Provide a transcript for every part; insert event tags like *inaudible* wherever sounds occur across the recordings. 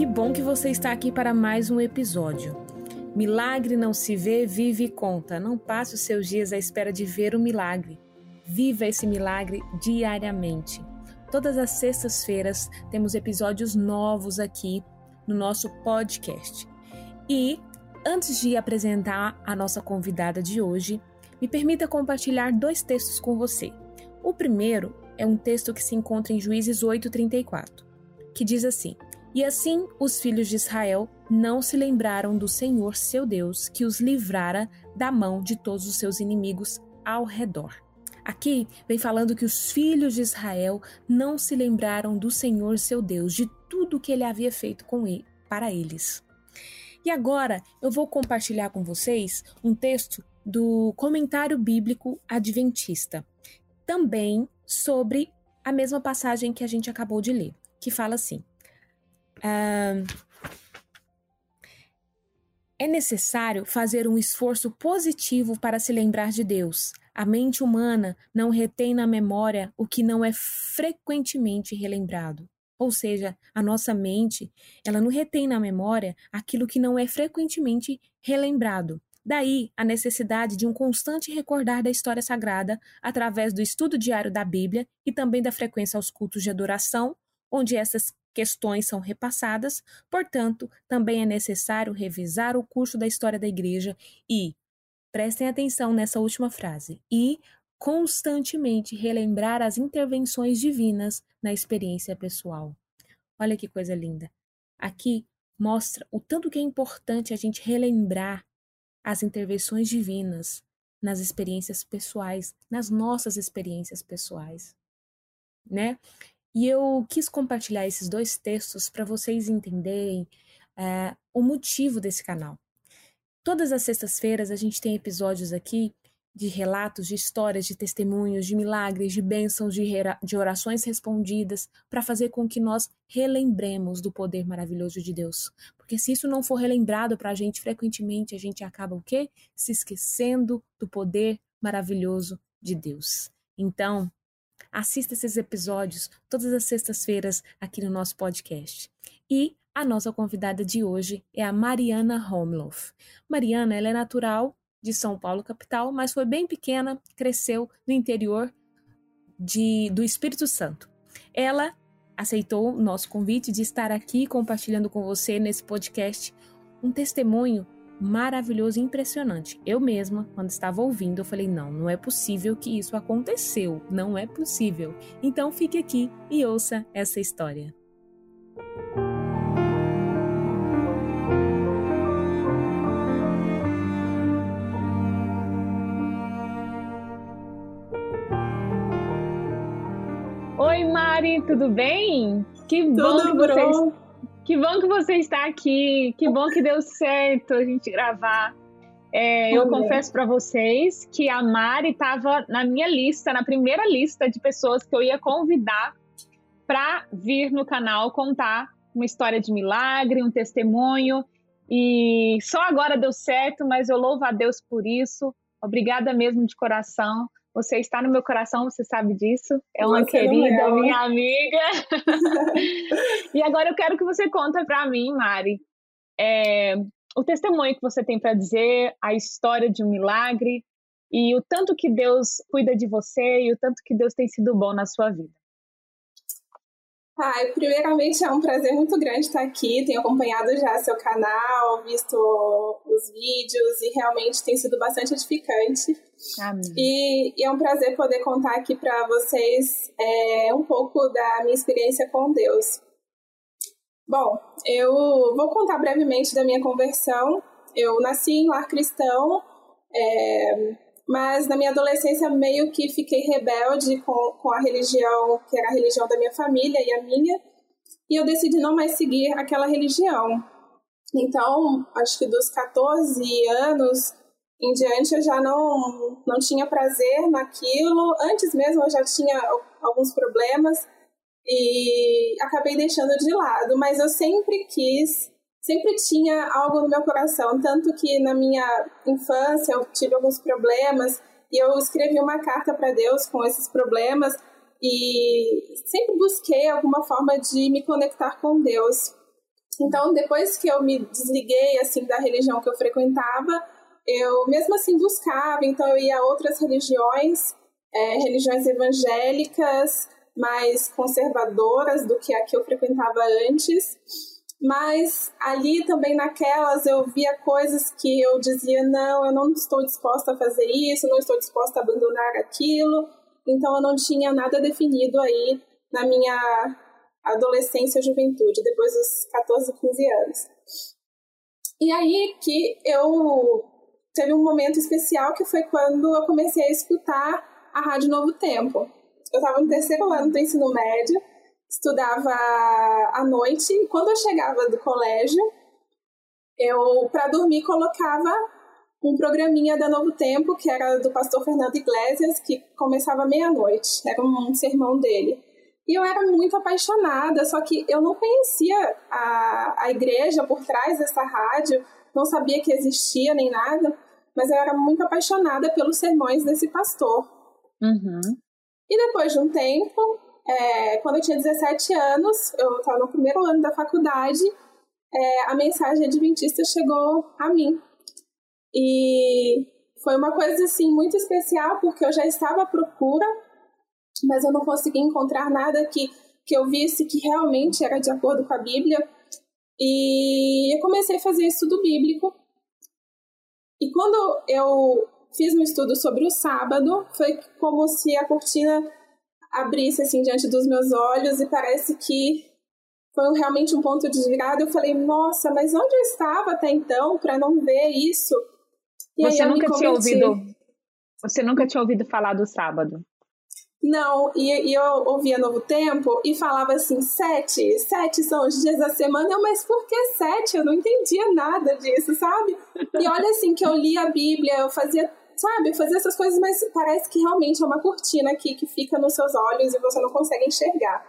que bom que você está aqui para mais um episódio. Milagre não se vê, vive e conta. Não passe os seus dias à espera de ver o milagre. Viva esse milagre diariamente. Todas as sextas-feiras temos episódios novos aqui no nosso podcast. E antes de apresentar a nossa convidada de hoje, me permita compartilhar dois textos com você. O primeiro é um texto que se encontra em Juízes 8:34, que diz assim: e assim os filhos de Israel não se lembraram do Senhor seu Deus, que os livrara da mão de todos os seus inimigos ao redor. Aqui vem falando que os filhos de Israel não se lembraram do Senhor seu Deus, de tudo que ele havia feito com ele, para eles. E agora eu vou compartilhar com vocês um texto do Comentário Bíblico Adventista, também sobre a mesma passagem que a gente acabou de ler, que fala assim: é necessário fazer um esforço positivo para se lembrar de Deus. A mente humana não retém na memória o que não é frequentemente relembrado. Ou seja, a nossa mente, ela não retém na memória aquilo que não é frequentemente relembrado. Daí a necessidade de um constante recordar da história sagrada através do estudo diário da Bíblia e também da frequência aos cultos de adoração, onde essas questões são repassadas, portanto, também é necessário revisar o curso da história da igreja e, prestem atenção nessa última frase, e constantemente relembrar as intervenções divinas na experiência pessoal. Olha que coisa linda. Aqui mostra o tanto que é importante a gente relembrar as intervenções divinas nas experiências pessoais, nas nossas experiências pessoais, né? E eu quis compartilhar esses dois textos para vocês entenderem é, o motivo desse canal. Todas as sextas-feiras a gente tem episódios aqui de relatos, de histórias, de testemunhos, de milagres, de bênçãos, de, de orações respondidas, para fazer com que nós relembremos do poder maravilhoso de Deus. Porque se isso não for relembrado para a gente frequentemente, a gente acaba o quê? Se esquecendo do poder maravilhoso de Deus. Então, Assista esses episódios todas as sextas-feiras aqui no nosso podcast. E a nossa convidada de hoje é a Mariana Homloff. Mariana, ela é natural de São Paulo, capital, mas foi bem pequena, cresceu no interior de, do Espírito Santo. Ela aceitou o nosso convite de estar aqui compartilhando com você nesse podcast um testemunho maravilhoso e impressionante. Eu mesma, quando estava ouvindo, eu falei: não, não é possível que isso aconteceu, não é possível. Então fique aqui e ouça essa história. Oi, Mari, tudo bem? Que bom tudo que você que bom que você está aqui. Que bom que deu certo a gente gravar. É, eu confesso para vocês que a Mari estava na minha lista, na primeira lista de pessoas que eu ia convidar para vir no canal contar uma história de milagre, um testemunho. E só agora deu certo, mas eu louvo a Deus por isso. Obrigada mesmo de coração. Você está no meu coração, você sabe disso. É uma você querida, é. minha amiga. *laughs* e agora eu quero que você conta para mim, Mari, é, o testemunho que você tem para dizer, a história de um milagre e o tanto que Deus cuida de você e o tanto que Deus tem sido bom na sua vida. Ah, primeiramente é um prazer muito grande estar aqui. Tenho acompanhado já seu canal, visto os vídeos e realmente tem sido bastante edificante. Amém. E, e é um prazer poder contar aqui para vocês é, um pouco da minha experiência com Deus. Bom, eu vou contar brevemente da minha conversão. Eu nasci em lar cristão. É, mas na minha adolescência meio que fiquei rebelde com, com a religião, que era a religião da minha família e a minha, e eu decidi não mais seguir aquela religião. Então, acho que dos 14 anos em diante eu já não, não tinha prazer naquilo. Antes mesmo eu já tinha alguns problemas e acabei deixando de lado, mas eu sempre quis sempre tinha algo no meu coração, tanto que na minha infância eu tive alguns problemas e eu escrevi uma carta para Deus com esses problemas e sempre busquei alguma forma de me conectar com Deus. Então, depois que eu me desliguei assim da religião que eu frequentava, eu mesmo assim buscava, então eu ia a outras religiões, é, religiões evangélicas, mais conservadoras do que a que eu frequentava antes. Mas ali também naquelas eu via coisas que eu dizia: não, eu não estou disposta a fazer isso, não estou disposta a abandonar aquilo. Então eu não tinha nada definido aí na minha adolescência e juventude, depois dos 14, 15 anos. E aí que eu teve um momento especial que foi quando eu comecei a escutar a Rádio Novo Tempo. Eu estava no terceiro ano do ensino médio, estudava à noite, e quando eu chegava do colégio, eu, para dormir, colocava um programinha da Novo Tempo, que era do pastor Fernando Iglesias, que começava meia-noite, era um sermão dele. E eu era muito apaixonada, só que eu não conhecia a, a igreja por trás dessa rádio, não sabia que existia nem nada, mas eu era muito apaixonada pelos sermões desse pastor. Uhum. E depois de um tempo, é, quando eu tinha 17 anos, eu estava no primeiro ano da faculdade, é, a mensagem adventista chegou a mim. E foi uma coisa assim muito especial porque eu já estava à procura, mas eu não conseguia encontrar nada que, que eu visse que realmente era de acordo com a Bíblia. E eu comecei a fazer estudo bíblico. E quando eu fiz um estudo sobre o sábado, foi como se a cortina abrisse assim diante dos meus olhos e parece que foi realmente um ponto de virada. Eu falei, nossa, mas onde eu estava até então para não ver isso? E você nunca tinha ouvido? Você nunca tinha ouvido falar do sábado? Não, e, e, eu ouvia Novo Tempo e falava assim, sete, sete são os dias da semana, eu, mas por que sete? Eu não entendia nada disso, sabe? E olha assim, que eu lia a Bíblia, eu fazia, sabe, fazia essas coisas, mas parece que realmente é uma cortina aqui que fica nos seus olhos e você não consegue enxergar.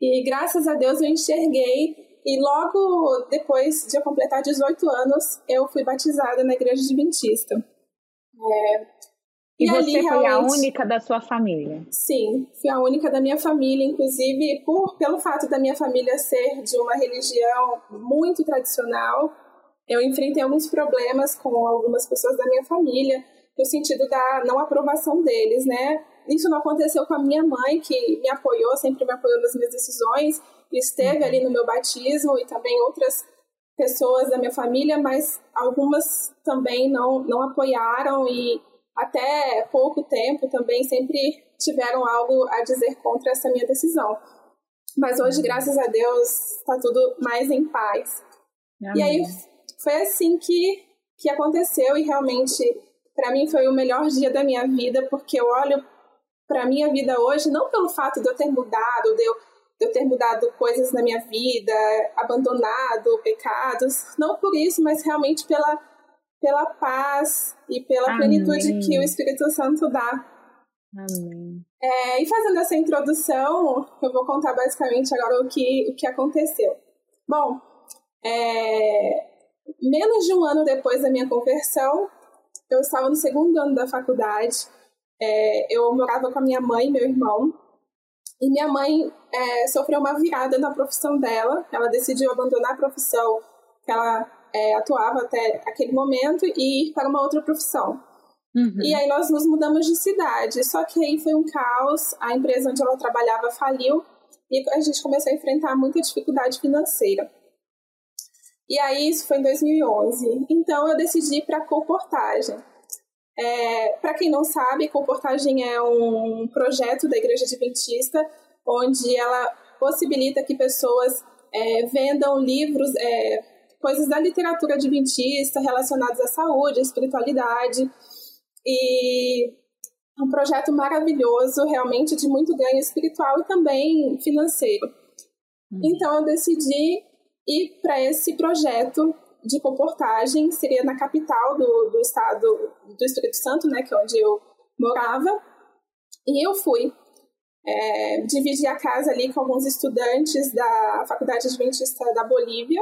E graças a Deus eu enxerguei e logo depois de eu completar 18 anos, eu fui batizada na igreja adventista. É, e, e você ali, foi a única da sua família? Sim, fui a única da minha família, inclusive por, pelo fato da minha família ser de uma religião muito tradicional, eu enfrentei alguns problemas com algumas pessoas da minha família, no sentido da não aprovação deles, né? Isso não aconteceu com a minha mãe, que me apoiou, sempre me apoiou nas minhas decisões, esteve ali no meu batismo e também outras pessoas da minha família, mas algumas também não, não apoiaram e até pouco tempo também sempre tiveram algo a dizer contra essa minha decisão. Mas hoje, graças a Deus, está tudo mais em paz. Amém. E aí foi assim que, que aconteceu e realmente para mim foi o melhor dia da minha vida, porque eu olho para minha vida hoje não pelo fato de eu ter mudado, de eu, de eu ter mudado coisas na minha vida, abandonado pecados, não por isso, mas realmente pela pela paz e pela Amém. plenitude que o Espírito Santo dá. Amém. É, e fazendo essa introdução, eu vou contar basicamente agora o que, o que aconteceu. Bom, é, menos de um ano depois da minha conversão, eu estava no segundo ano da faculdade. É, eu morava com a minha mãe e meu irmão. E minha mãe é, sofreu uma virada na profissão dela. Ela decidiu abandonar a profissão que ela é, atuava até aquele momento e ir para uma outra profissão. Uhum. E aí nós nos mudamos de cidade. Só que aí foi um caos. A empresa onde ela trabalhava faliu e a gente começou a enfrentar muita dificuldade financeira. E aí isso foi em 2011. Então eu decidi ir para comportagem. É, para quem não sabe, comportagem é um projeto da Igreja Adventista onde ela possibilita que pessoas é, vendam livros, é, coisas da literatura adventista relacionadas à saúde, à espiritualidade. E um projeto maravilhoso, realmente de muito ganho espiritual e também financeiro. Uhum. Então eu decidi ir para esse projeto de comportagem, seria na capital do, do estado do Espírito Santo, né, que é onde eu morava. E eu fui. É, dividi a casa ali com alguns estudantes da Faculdade Adventista da Bolívia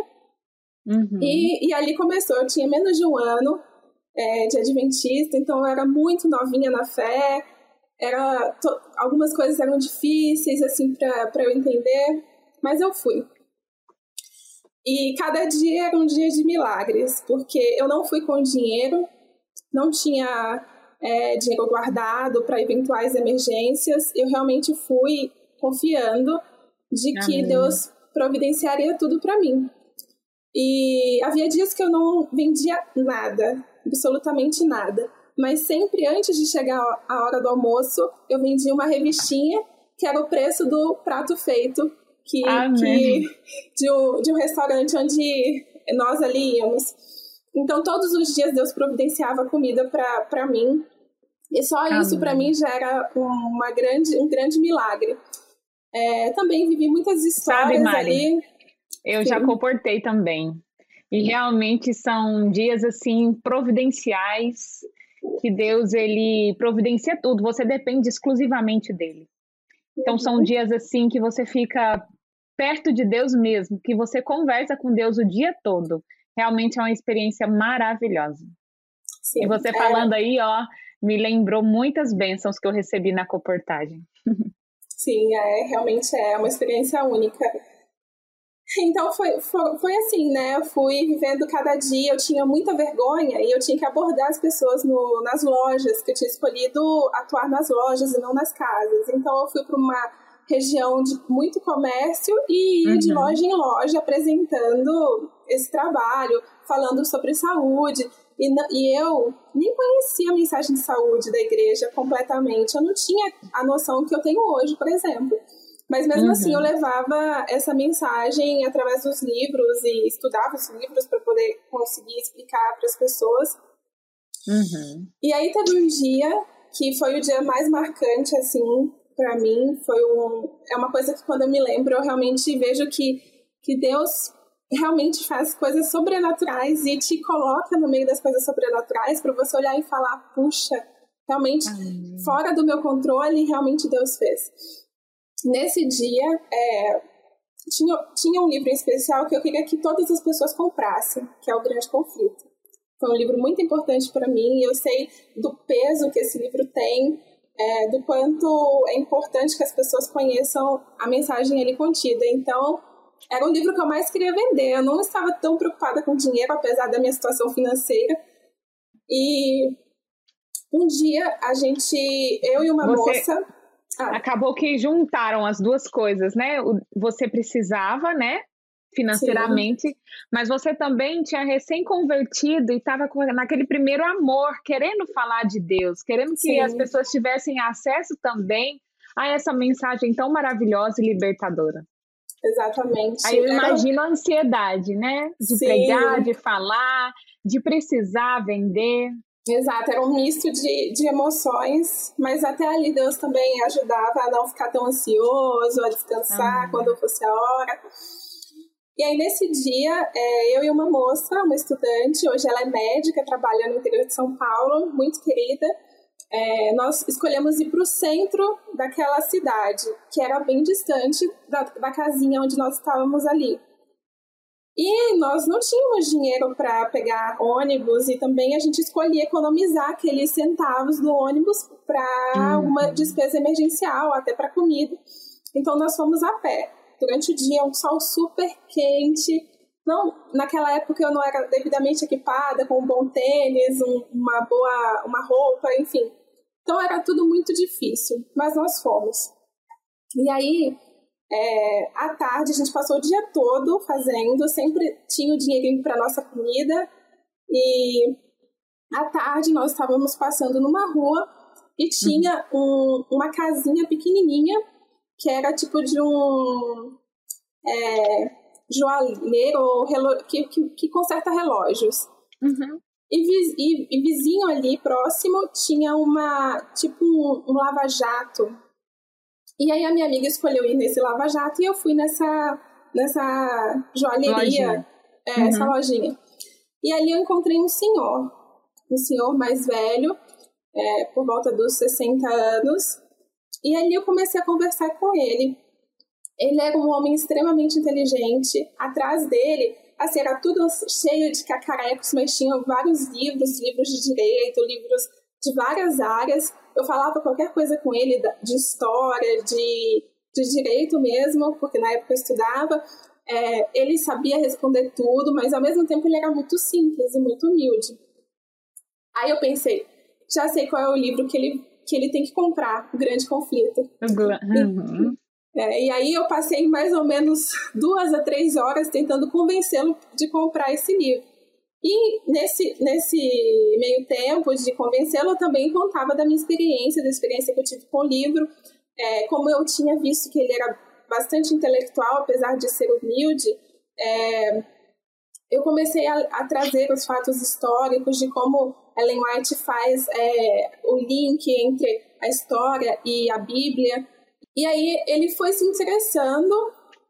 Uhum. E, e ali começou, eu tinha menos de um ano é, de adventista, então eu era muito novinha na fé, era to, algumas coisas eram difíceis assim para eu entender, mas eu fui. E cada dia era um dia de milagres, porque eu não fui com dinheiro, não tinha é, dinheiro guardado para eventuais emergências, eu realmente fui confiando de que Amém. Deus providenciaria tudo para mim. E havia dias que eu não vendia nada, absolutamente nada. Mas sempre antes de chegar a hora do almoço, eu vendia uma revistinha que era o preço do prato feito que, que de, um, de um restaurante onde nós ali íamos. Então, todos os dias Deus providenciava comida para mim. E só Amém. isso para mim já era uma grande, um grande milagre. É, também vivi muitas histórias Sabe, Mari, ali. Eu Sim. já comportei também. E realmente são dias assim providenciais que Deus ele providencia tudo, você depende exclusivamente dele. Então são uhum. dias assim que você fica perto de Deus mesmo, que você conversa com Deus o dia todo. Realmente é uma experiência maravilhosa. Sim, e você é... falando aí, ó, me lembrou muitas bênçãos que eu recebi na comportagem. Sim, é, realmente é uma experiência única. Então foi, foi, foi, assim, né? Eu fui vivendo cada dia, eu tinha muita vergonha e eu tinha que abordar as pessoas no, nas lojas, que eu tinha escolhido atuar nas lojas e não nas casas. Então eu fui para uma região de muito comércio e ia uhum. de loja em loja apresentando esse trabalho, falando sobre saúde. E, e eu nem conhecia a mensagem de saúde da igreja completamente. Eu não tinha a noção que eu tenho hoje, por exemplo. Mas mesmo uhum. assim eu levava essa mensagem através dos livros e estudava os livros para poder conseguir explicar para as pessoas. Uhum. E aí teve um dia que foi o dia mais marcante assim para mim, foi um é uma coisa que quando eu me lembro eu realmente vejo que que Deus realmente faz coisas sobrenaturais e te coloca no meio das coisas sobrenaturais para você olhar e falar, puxa, realmente Amém. fora do meu controle, realmente Deus fez. Nesse dia, é, tinha, tinha um livro em especial que eu queria que todas as pessoas comprassem, que é O Grande Conflito. Foi um livro muito importante para mim e eu sei do peso que esse livro tem, é, do quanto é importante que as pessoas conheçam a mensagem ali contida. Então, era o livro que eu mais queria vender. Eu não estava tão preocupada com dinheiro, apesar da minha situação financeira. E um dia a gente, eu e uma Você... moça. Ah. Acabou que juntaram as duas coisas, né? Você precisava, né? Financeiramente, Sim. mas você também tinha recém-convertido e estava naquele primeiro amor, querendo falar de Deus, querendo que Sim. as pessoas tivessem acesso também a essa mensagem tão maravilhosa e libertadora. Exatamente. Aí eu imagino a ansiedade, né? De Sim. pregar, de falar, de precisar vender. Exato, era um misto de, de emoções, mas até ali Deus também ajudava a não ficar tão ansioso, a descansar quando fosse a hora. E aí, nesse dia, é, eu e uma moça, uma estudante, hoje ela é médica, trabalha no interior de São Paulo, muito querida, é, nós escolhemos ir para o centro daquela cidade, que era bem distante da, da casinha onde nós estávamos ali. E nós não tínhamos dinheiro para pegar ônibus e também a gente escolhia economizar aqueles centavos do ônibus para uhum. alguma despesa emergencial, até para comida. Então nós fomos a pé. Durante o dia, um sol super quente. Não, naquela época eu não era devidamente equipada com um bom tênis, um, uma boa uma roupa, enfim. Então era tudo muito difícil, mas nós fomos. E aí é, à tarde a gente passou o dia todo fazendo, sempre tinha o dinheirinho para nossa comida e à tarde nós estávamos passando numa rua e tinha um, uma casinha pequenininha que era tipo de um é, joalheiro que, que, que conserta relógios. Uhum. E, e, e, vizinho ali próximo tinha uma tipo um, um lava-jato e aí a minha amiga escolheu ir nesse Lava Jato e eu fui nessa, nessa joalheria. É, uhum. essa lojinha. E ali eu encontrei um senhor, um senhor mais velho, é, por volta dos 60 anos. E ali eu comecei a conversar com ele. Ele era um homem extremamente inteligente. Atrás dele, assim, era tudo cheio de cacarecos, mas tinha vários livros, livros de direito, livros de várias áreas eu falava qualquer coisa com ele de história, de, de direito mesmo, porque na época eu estudava, é, ele sabia responder tudo, mas ao mesmo tempo ele era muito simples e muito humilde. Aí eu pensei, já sei qual é o livro que ele, que ele tem que comprar, O Grande Conflito. *laughs* Uhum. É, e aí eu passei mais ou menos *laughs* duas a três horas tentando convencê-lo de comprar esse livro. E nesse, nesse meio tempo de convencê-lo, eu também contava da minha experiência, da experiência que eu tive com o livro, é, como eu tinha visto que ele era bastante intelectual, apesar de ser humilde, é, eu comecei a, a, trazer os fatos históricos de como Ellen White faz é, o link entre a história e a Bíblia. E aí ele foi se interessando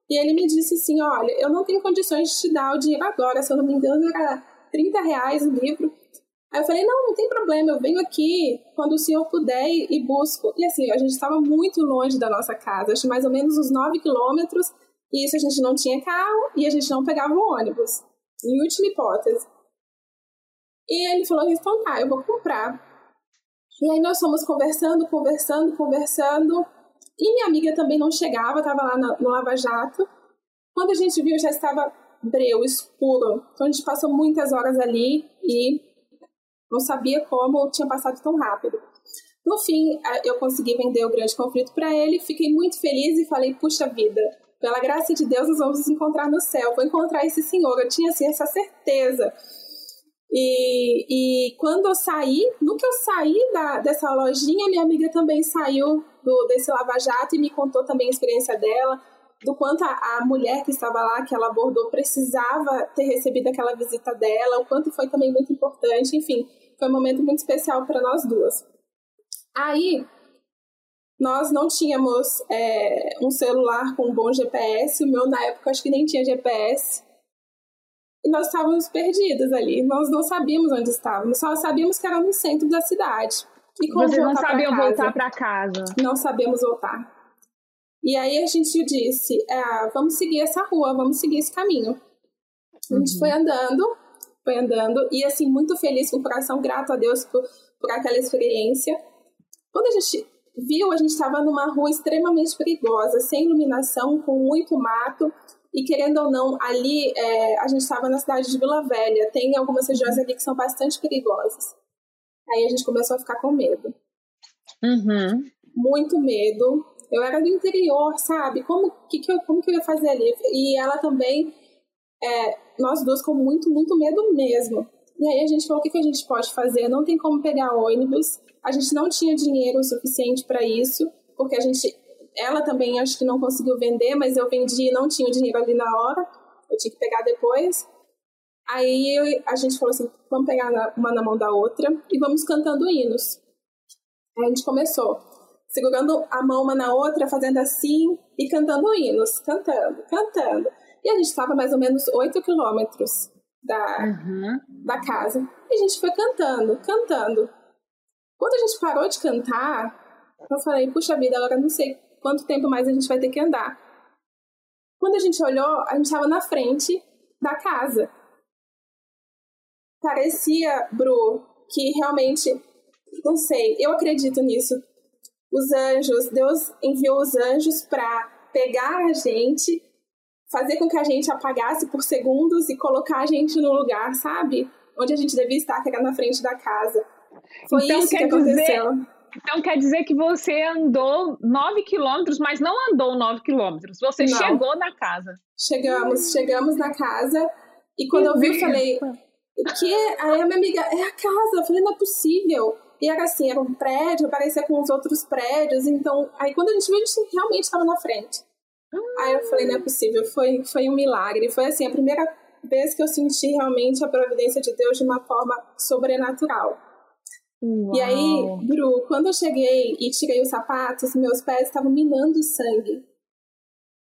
e ele me disse assim, olha, eu não tenho condições de te dar o dinheiro agora, se eu não me engano era 30 reais o livro. Aí eu falei, não, não tem problema, eu venho aqui quando o senhor puder e busco. E assim, a gente estava muito longe da nossa casa, acho mais ou menos uns 9 quilômetros, e isso a gente não tinha carro e a gente não pegava o ônibus, em última hipótese. E ele falou, então tá, eu vou comprar. E aí nós fomos conversando, conversando, conversando, e minha amiga também não chegava, estava lá no Lava Jato. Quando a gente viu, já estava breu, escuro. Então a gente passou muitas horas ali e não sabia como tinha passado tão rápido. No fim, eu consegui vender o grande conflito para ele, fiquei muito feliz e falei: puxa vida, pela graça de Deus, nós vamos nos encontrar no céu, vou encontrar esse senhor. Eu tinha assim, essa certeza. E, e quando eu saí, no que eu saí da, dessa lojinha, minha amiga também saiu do, desse lava-jato e me contou também a experiência dela do quanto a, a, mulher que estava lá, que ela abordou, precisava ter recebido aquela visita dela, o quanto foi também muito importante, enfim, foi um momento muito especial para nós duas. Aí, nós não tínhamos é, um celular com um bom GPS, o meu na época acho que nem tinha GPS, e nós estávamos perdidas ali, nós não sabíamos onde estávamos, só sabíamos que era no centro da cidade. E Vocês não sabiam voltar para casa? Não sabemos voltar. E aí a gente disse, é, vamos seguir essa rua, vamos seguir esse caminho. A gente uhum. foi andando, foi andando, e assim, muito feliz, com o coração grato a Deus por, por aquela experiência. Quando a gente viu, a gente estava numa rua extremamente perigosa, sem iluminação, com muito mato, e querendo ou não, ali é, a gente estava na cidade de Vila Velha, tem algumas regiões ali que são bastante perigosas. Aí a gente começou a ficar com medo. Uhum. Muito medo. Eu era do interior, sabe? Como que, que eu, como que eu ia fazer ali? E ela também, é, nós duas com muito, muito medo mesmo. E aí a gente falou: o que, que a gente pode fazer? Não tem como pegar ônibus. A gente não tinha dinheiro suficiente para isso, porque a gente. Ela também acho que não conseguiu vender, mas eu vendi e não tinha o dinheiro ali na hora. Eu tinha que pegar depois. Aí a gente falou assim: vamos pegar uma na mão da outra e vamos cantando hinos. Aí a gente começou segurando a mão uma na outra, fazendo assim e cantando hinos, cantando, cantando. E a gente estava mais ou menos 8 quilômetros da, uhum. da casa. E a gente foi cantando, cantando. Quando a gente parou de cantar, eu falei, puxa vida, agora não sei quanto tempo mais a gente vai ter que andar. Quando a gente olhou, a gente estava na frente da casa. Parecia, Bru, que realmente, não sei, eu acredito nisso os anjos, Deus enviou os anjos para pegar a gente, fazer com que a gente apagasse por segundos e colocar a gente no lugar, sabe? Onde a gente devia estar, que era na frente da casa. Foi então, isso que aconteceu. Dizer, então quer dizer que você andou 9 quilômetros, mas não andou 9 quilômetros. Você não. chegou na casa. Chegamos, chegamos na casa. E quando eu vi, eu falei, o que? Aí a minha amiga, é a casa. Eu falei, não é possível. E era assim, era um prédio, parecia com os outros prédios. Então, aí quando a gente viu, a gente realmente estava na frente. Aí eu falei, não é possível, foi, foi um milagre. Foi assim, a primeira vez que eu senti realmente a providência de Deus de uma forma sobrenatural. Uau. E aí, Bru, quando eu cheguei e tirei os sapatos, meus pés estavam minando sangue.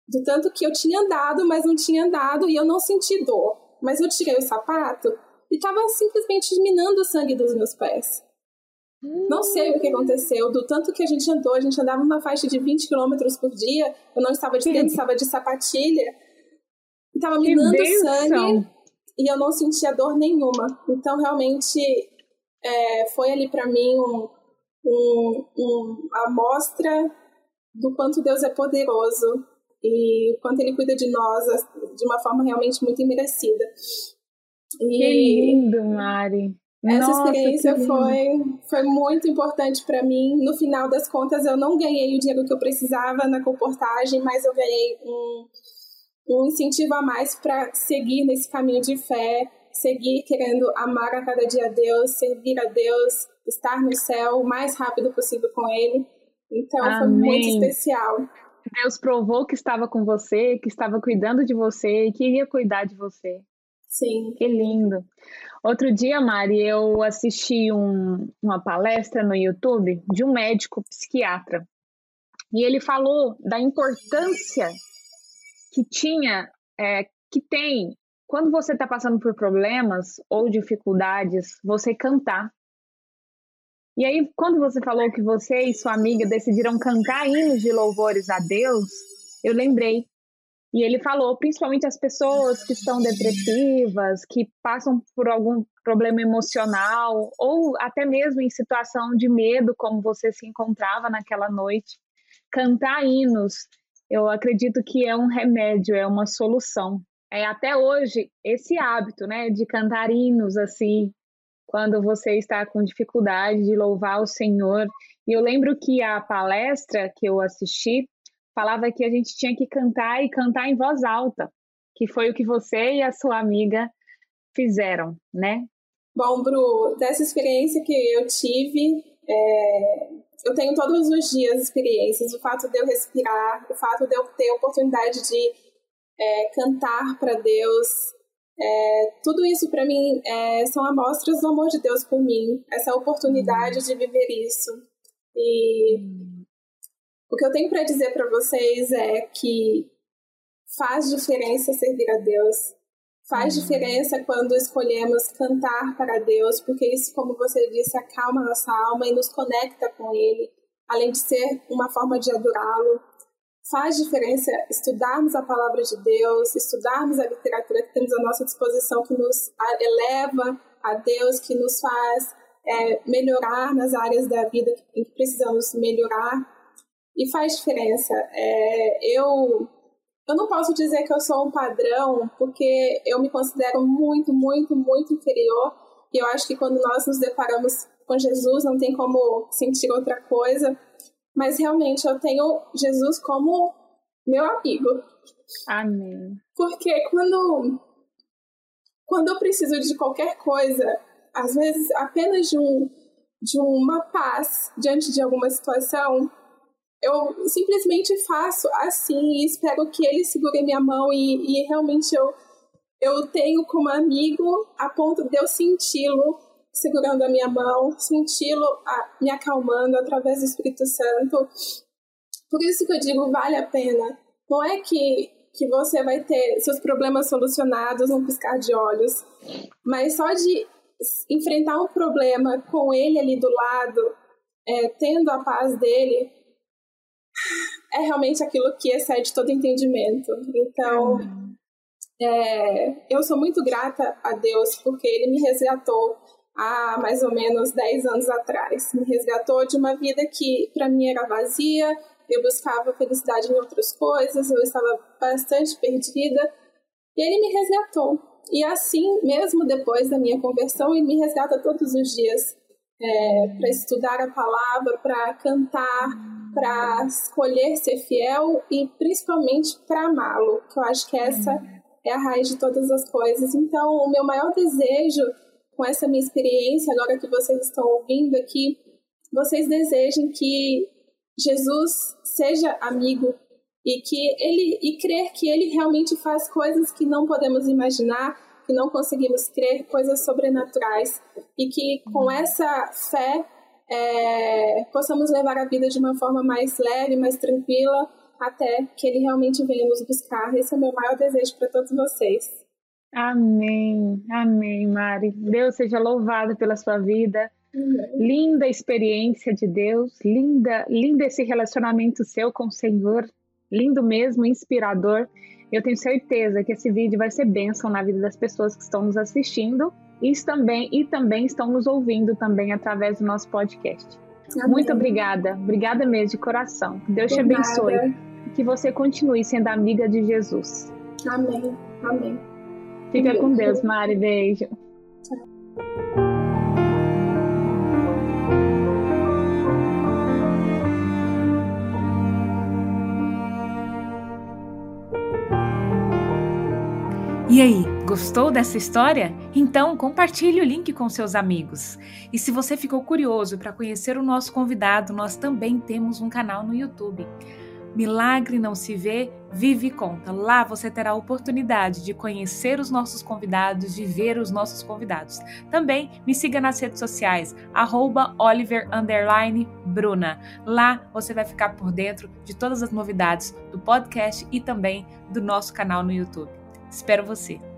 Do tanto que eu tinha andado, mas não tinha andado e eu não senti dor. Mas eu tirei o sapato e estava simplesmente minando o sangue dos meus pés. Não sei o que aconteceu, do tanto que a gente andou, a gente andava uma faixa de 20 km por dia, eu não estava de tênis, estava de sapatilha, estava me dando sangue e eu não sentia dor nenhuma. Então, realmente, é, foi ali para mim um, um, um, amostra do quanto Deus é poderoso e o quanto ele cuida de nós de uma forma realmente muito imerecida. E que lindo, Mari! Essa Nossa, experiência foi, foi muito importante para mim. No final das contas, eu não ganhei o dinheiro que eu precisava na comportagem, mas eu ganhei um, um incentivo a mais para seguir nesse caminho de fé, seguir querendo amar a cada dia a Deus, servir a Deus, estar no céu o mais rápido possível com Ele. Então Amém. foi muito especial. Deus provou que estava com você, que estava cuidando de você e que iria cuidar de você. Sim. Que lindo. Outro dia, Mari, eu assisti um, uma palestra no YouTube de um médico psiquiatra. E ele falou da importância que tinha, é, que tem, quando você está passando por problemas ou dificuldades, você cantar. E aí, quando você falou que você e sua amiga decidiram cantar hinos de louvores a Deus, eu lembrei e ele falou, principalmente as pessoas que estão depressivas, que passam por algum problema emocional, ou até mesmo em situação de medo, como você se encontrava naquela noite, cantar hinos, eu acredito que é um remédio, é uma solução. É até hoje esse hábito, né, de cantar hinos assim, quando você está com dificuldade de louvar o Senhor. E eu lembro que a palestra que eu assisti falava que a gente tinha que cantar e cantar em voz alta, que foi o que você e a sua amiga fizeram, né? Bom, Bru, dessa experiência que eu tive, é, eu tenho todos os dias experiências. O fato de eu respirar, o fato de eu ter oportunidade de é, cantar para Deus, é, tudo isso para mim é, são amostras do amor de Deus por mim, essa oportunidade de viver isso. E. O que eu tenho para dizer para vocês é que faz diferença servir a Deus. Faz uhum. diferença quando escolhemos cantar para Deus, porque isso, como você disse, acalma nossa alma e nos conecta com Ele, além de ser uma forma de adorá-lo. Faz diferença estudarmos a palavra de Deus, estudarmos a literatura que temos à nossa disposição, que nos eleva a Deus, que nos faz é, melhorar nas áreas da vida em que precisamos melhorar e faz diferença. É, eu, eu não posso dizer que eu sou um padrão, porque eu me considero muito, muito, muito inferior. E eu acho que quando nós nos deparamos com Jesus, não tem como sentir outra coisa. Mas realmente eu tenho Jesus como meu amigo. Amém. Porque quando, quando eu preciso de qualquer coisa, às vezes apenas de, um, de uma paz diante de alguma situação, eu simplesmente faço assim e espero que ele segure minha mão e, e realmente eu, eu tenho como amigo a ponto de eu senti-lo segurando a minha mão, senti-lo me acalmando através do Espírito Santo. Por isso que eu digo, vale a pena. Não é que, que você vai ter seus problemas solucionados num piscar de olhos, mas só de enfrentar um problema com ele ali do lado, é, tendo a paz dele, é realmente aquilo que excede todo entendimento. Então, é, eu sou muito grata a Deus porque Ele me resgatou há mais ou menos 10 anos atrás. Me resgatou de uma vida que para mim era vazia, eu buscava felicidade em outras coisas, eu estava bastante perdida. E Ele me resgatou. E assim, mesmo depois da minha conversão, Ele me resgata todos os dias é, para estudar a palavra, para cantar, para escolher ser fiel e principalmente para amá-lo, que eu acho que essa é a raiz de todas as coisas. Então, o meu maior desejo com essa minha experiência, agora que vocês estão ouvindo aqui, vocês desejem que Jesus seja amigo e que ele e crer que ele realmente faz coisas que não podemos imaginar, que não conseguimos crer, coisas sobrenaturais e que com essa fé é, possamos levar a vida de uma forma mais leve, mais tranquila, até que Ele realmente venha nos buscar. Esse é o meu maior desejo para todos vocês. Amém, amém, Mari. Deus seja louvado pela sua vida. Linda experiência de Deus, linda, linda esse relacionamento seu com o Senhor, lindo mesmo, inspirador. Eu tenho certeza que esse vídeo vai ser bênção na vida das pessoas que estão nos assistindo e também, e também estão nos ouvindo também através do nosso podcast. Amém. Muito obrigada, obrigada mesmo de coração. Deus de te abençoe. Nada. que você continue sendo amiga de Jesus. Amém. Amém. Fica com Deus, Mari. Beijo. E aí, gostou dessa história? Então compartilhe o link com seus amigos. E se você ficou curioso para conhecer o nosso convidado, nós também temos um canal no YouTube. Milagre não se vê, vive e conta. Lá você terá a oportunidade de conhecer os nossos convidados, de ver os nossos convidados. Também me siga nas redes sociais, @oliver_bruna. Lá você vai ficar por dentro de todas as novidades do podcast e também do nosso canal no YouTube. Espero você!